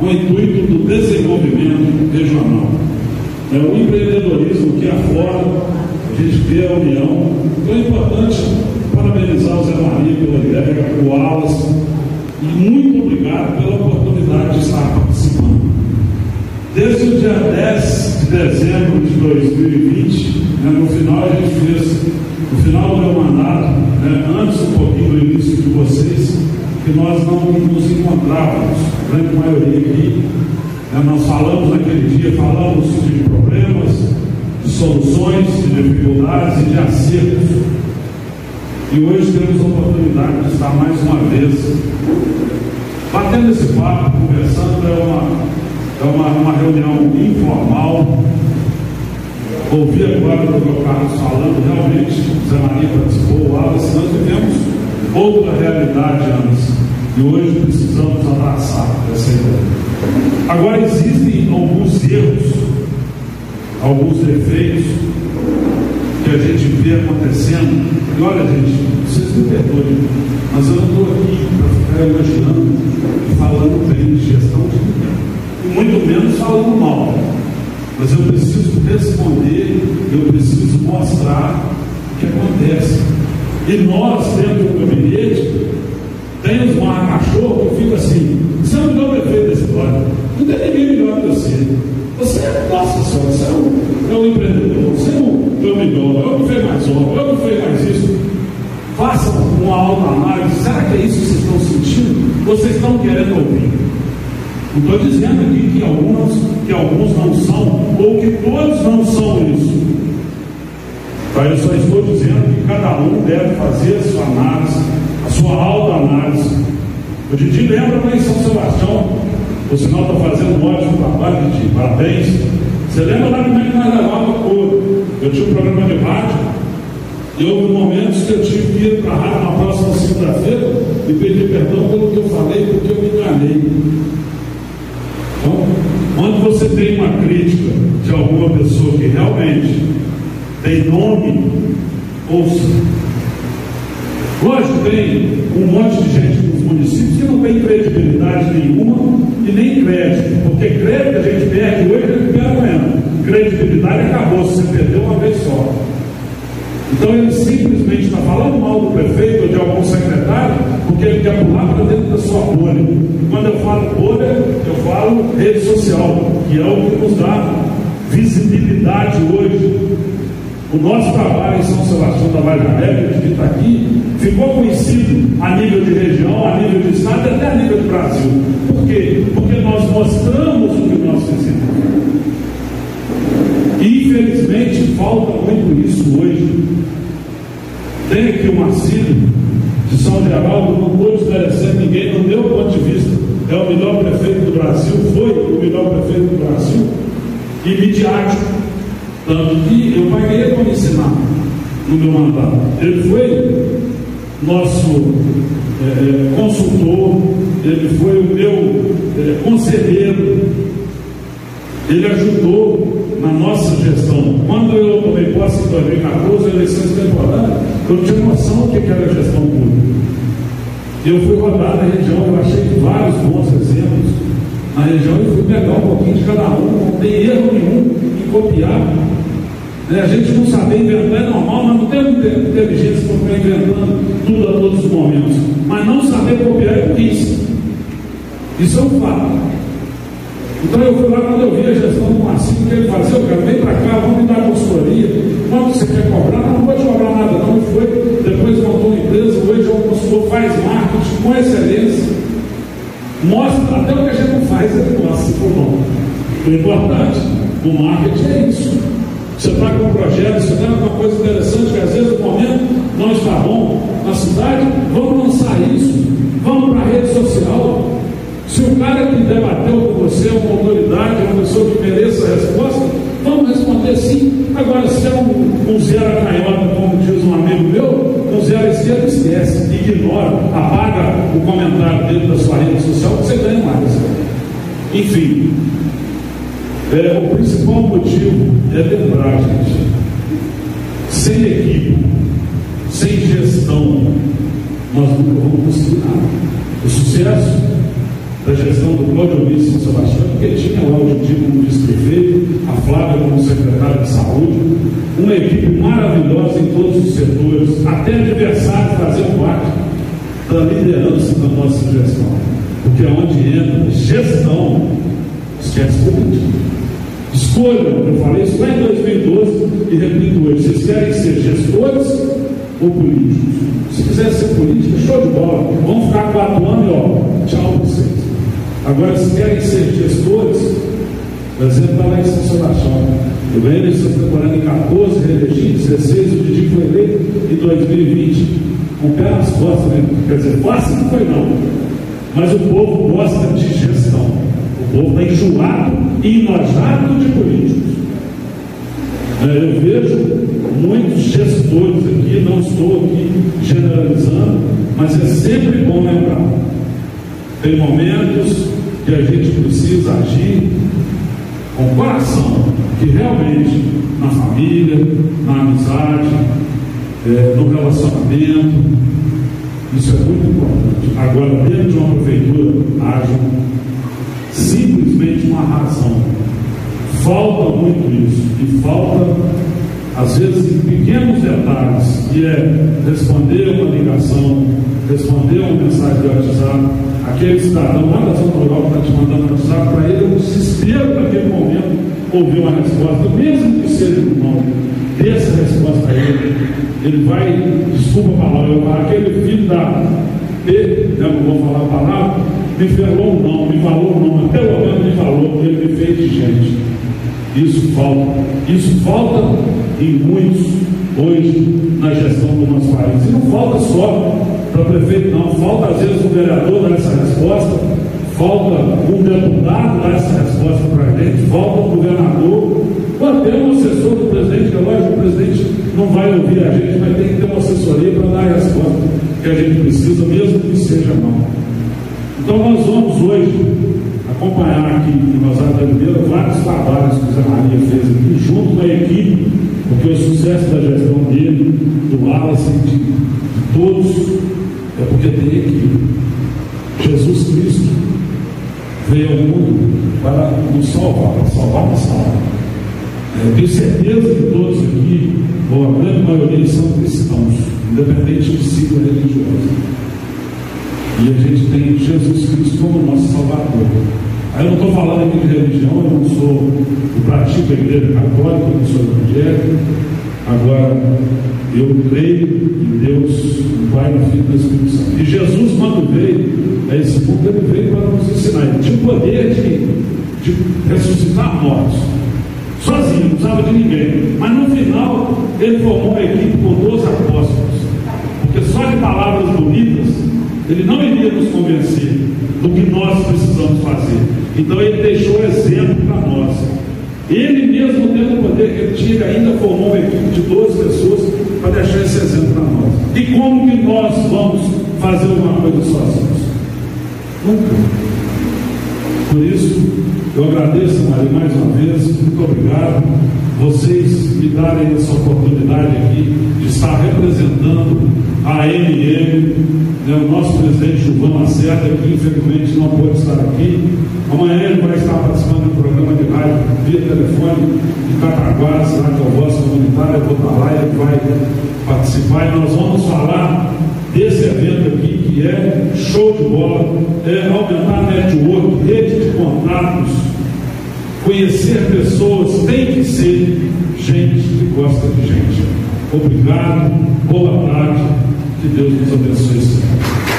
com o intuito do desenvolvimento regional. É o empreendedorismo que afora, a gente vê a união. Então é importante parabenizar o Zé Maria pela ideia, o Wallace, e muito obrigado pela oportunidade de estar participando. Desde o dia 10 de dezembro de 2020, né, no final a gente fez, no final do meu mandato, né, antes um pouquinho do início de vocês, que nós não nos encontrávamos, grande maioria aqui. Né, nós falamos naquele dia, falamos de problemas, de soluções, de dificuldades e de acertos. E hoje temos a oportunidade de estar mais uma vez batendo esse papo, conversando, é uma, é uma, uma reunião informal. Ouvi agora o Dr. Carlos falando, realmente, Zé Maria participou, Wallace, nós vivemos outra realidade antes. E hoje precisamos abraçar essa ideia. Agora existem alguns erros, alguns defeitos que a gente vê acontecendo. E olha, gente, vocês me perdoem, mas eu não estou aqui para ficar imaginando e falando bem de gestão de ninguém. E muito menos falando mal. Mas eu preciso responder, eu preciso mostrar o que acontece. E nós, dentro do gabinete, tem uns marca-cachorro que fica assim, você é o melhor prefeito da história. Não tem ninguém melhor que você. Você é, nossa senhora, você é um, é um empreendedor, você é um, é o melhor, é o que fez mais obra, é o que fez mais isso. Façam uma autoanálise. Será que é isso que vocês estão sentindo? Vocês estão querendo ouvir? Não estou dizendo aqui que alguns, que alguns não são, ou que todos não são isso. Tá, eu só estou dizendo que cada um deve fazer a sua análise, a sua autoanálise. O Didi lembra lá em São Sebastião, o sinal está fazendo um ótimo trabalho, Didi, parabéns. Você lembra lá como é que nós levava couro? Eu tinha um programa de rádio, e houve momentos que eu tive que ir para a rádio na próxima segunda-feira e pedir perdão pelo que eu falei, porque eu me enganei. Então, quando você tem uma crítica de alguma pessoa que realmente tem nome, ouça. Lógico, tem um monte de gente nos municípios que não tem credibilidade nenhuma e nem crédito, porque crédito a gente perde hoje e recupera amanhã. Credibilidade acabou, você perdeu uma vez só. Então ele simplesmente está falando mal do prefeito ou de algum secretário porque ele quer pular para dentro da sua bolha. Quando eu falo bolha, eu falo rede social, que é o que nos dá visibilidade hoje. O nosso trabalho em São Sebastião da Vale Neve, que está aqui, ficou conhecido a nível de região, a nível de estado e até a nível do Brasil. Por quê? Porque nós mostramos o que nós fizemos. E infelizmente falta muito isso hoje. Tem aqui o Marcílio de São Geraldo, não estou desmerecendo ninguém, no meu ponto de vista, é o melhor prefeito do Brasil, foi o melhor prefeito do Brasil, e midiático. Tanto que eu paguei para me ensinar no meu mandato. Ele foi nosso é, consultor, ele foi o meu é, conselheiro, ele ajudou na nossa gestão. Quando eu tomei posse em 2014, eleições temporárias, eu tinha noção do que era gestão pública. Eu fui rodar na região, eu achei vários bons exemplos na região e fui pegar um pouquinho de cada um, não tem erro nenhum em copiar. Né? A gente não saber inventar é normal, mas não tem inteligência para ficar inventando tudo a todos os momentos. Mas não saber copiar é burrice. Isso é um fato. Então eu fui lá quando eu vi a gestão do Marcinho, que ele fazia, eu quero, vem para cá, vamos me dar consultoria. Quanto você quer cobrar? Não, não vou te cobrar nada, não. Foi, depois montou uma empresa, hoje é um consultor, faz marketing com excelência. Mostra até o que a gente não faz, ele mostra for bom. O importante, o marketing é isso. Você está com um projeto, você tem uma coisa interessante, que às vezes o momento não está bom na cidade, vamos lançar isso, vamos para a rede social, se o cara que debateu com você é uma autoridade, uma pessoa que mereça a resposta, vamos responder sim. Agora, se é um, um zero canhota, como diz um amigo meu, um zero à esquerda, esquece, ignora, apaga o comentário dele da sua rede social, você ganha mais. Enfim, é, o principal motivo é lembrar, gente, sem equipe, sem gestão, nós nunca vamos conseguir nada. O sucesso da gestão do Claudio Ulisses São Sebastião, porque tinha lá o Didi como vice-prefeito, a Flávia como secretária de saúde, uma equipe maravilhosa em todos os setores, até adversários faziam parte da liderança da nossa gestão. Porque onde entra gestão, esquece política. Escolham, eu falei isso lá em 2012 e repito hoje, vocês querem ser gestores ou políticos? Se quiser ser político, show de bola. Vamos ficar quatro anos e ó, tchau para vocês. Agora, se querem ser gestores, o exemplo está lá em São Sebastião. Eu ganhei eleição temporada em 14, reelegi 16, o Didi foi eleito em 2020, com pé nas costas, né? quer dizer, fácil não foi não. Mas o povo gosta de gestão. O povo está enjoado e enojado de políticos. É, eu vejo muitos gestores aqui, não estou aqui generalizando, mas é sempre bom lembrar. Tem momentos que a gente precisa agir com coração, que realmente na família, na amizade, é, no relacionamento, isso é muito importante. Agora, dentro de uma prefeitura, haja simplesmente uma razão. Falta muito isso. E falta, às vezes, em pequenos detalhes, que é responder uma ligação, responder uma mensagem de WhatsApp, aquele cidadão lá da rural que está te mandando WhatsApp, para ele é um desespero naquele momento ouvir uma resposta, mesmo que seja nome, dê essa resposta a ele. Ele vai, desculpa a palavra, aquele filho da P, né, não vou falar a palavra, me ferrou não, me falou não, mas pelo menos me falou, ele me fez de gente. Isso falta. Isso falta em muitos hoje na gestão do nosso país. E não falta só para prefeito, não. Falta às vezes o vereador dar essa resposta, falta um deputado dar essa resposta para a gente, falta um governador, ou até um assessor do presidente, que é lógico, o presidente não vai ouvir a gente, mas tem que ter uma assessoria para dar a resposta que a gente precisa, mesmo que seja não. Então nós vamos hoje acompanhar aqui em Rosário da Oliveira vários trabalhos que o Zé Maria fez aqui, junto com a equipe, porque o sucesso da gestão dele, do Wallace, de, de todos, é porque tem equipe. Jesus Cristo veio ao mundo para nos salvar, para salvar a salva. É, tenho certeza que todos aqui, ou a grande maioria, são cristãos, independente do ciclo religioso. E a gente tem Jesus Cristo como nosso Salvador. Aí eu não estou falando aqui de religião, eu não sou, eu pratico a igreja católica, eu não sou evangélico. Agora, eu creio em Deus, no Pai, no Filho e Espírito. E Jesus, quando veio a esse mundo, ele veio para nos ensinar. Ele tinha o poder de, de ressuscitar mortos. Sozinho, não precisava de ninguém. Mas no final, ele formou uma equipe com 12 apóstolos. Porque só de palavras bonitas nos convencer do que nós precisamos fazer. Então ele deixou exemplo para nós. Ele mesmo tendo o poder que ele tinha, ainda formou uma equipe de 12 pessoas para deixar esse exemplo para nós. E como que nós vamos fazer alguma coisa sozinhos? Nunca. Por isso, eu agradeço, Maria, mais uma vez, muito obrigado. Vocês me darem essa oportunidade aqui de estar representando a MM, né, o nosso presidente Gilvão Lacerda, que infelizmente não pôde estar aqui. Amanhã ele vai estar participando do programa de rádio via telefone de Cataguás, lá que é o voz comunitário, eu vou estar lá, ele vai participar e nós vamos falar desse evento aqui, que é show de bola, é aumentar a network, rede de contatos, conhecer pessoas, tem que ser gente que gosta de gente. Obrigado, boa tarde, que Deus nos abençoe sempre.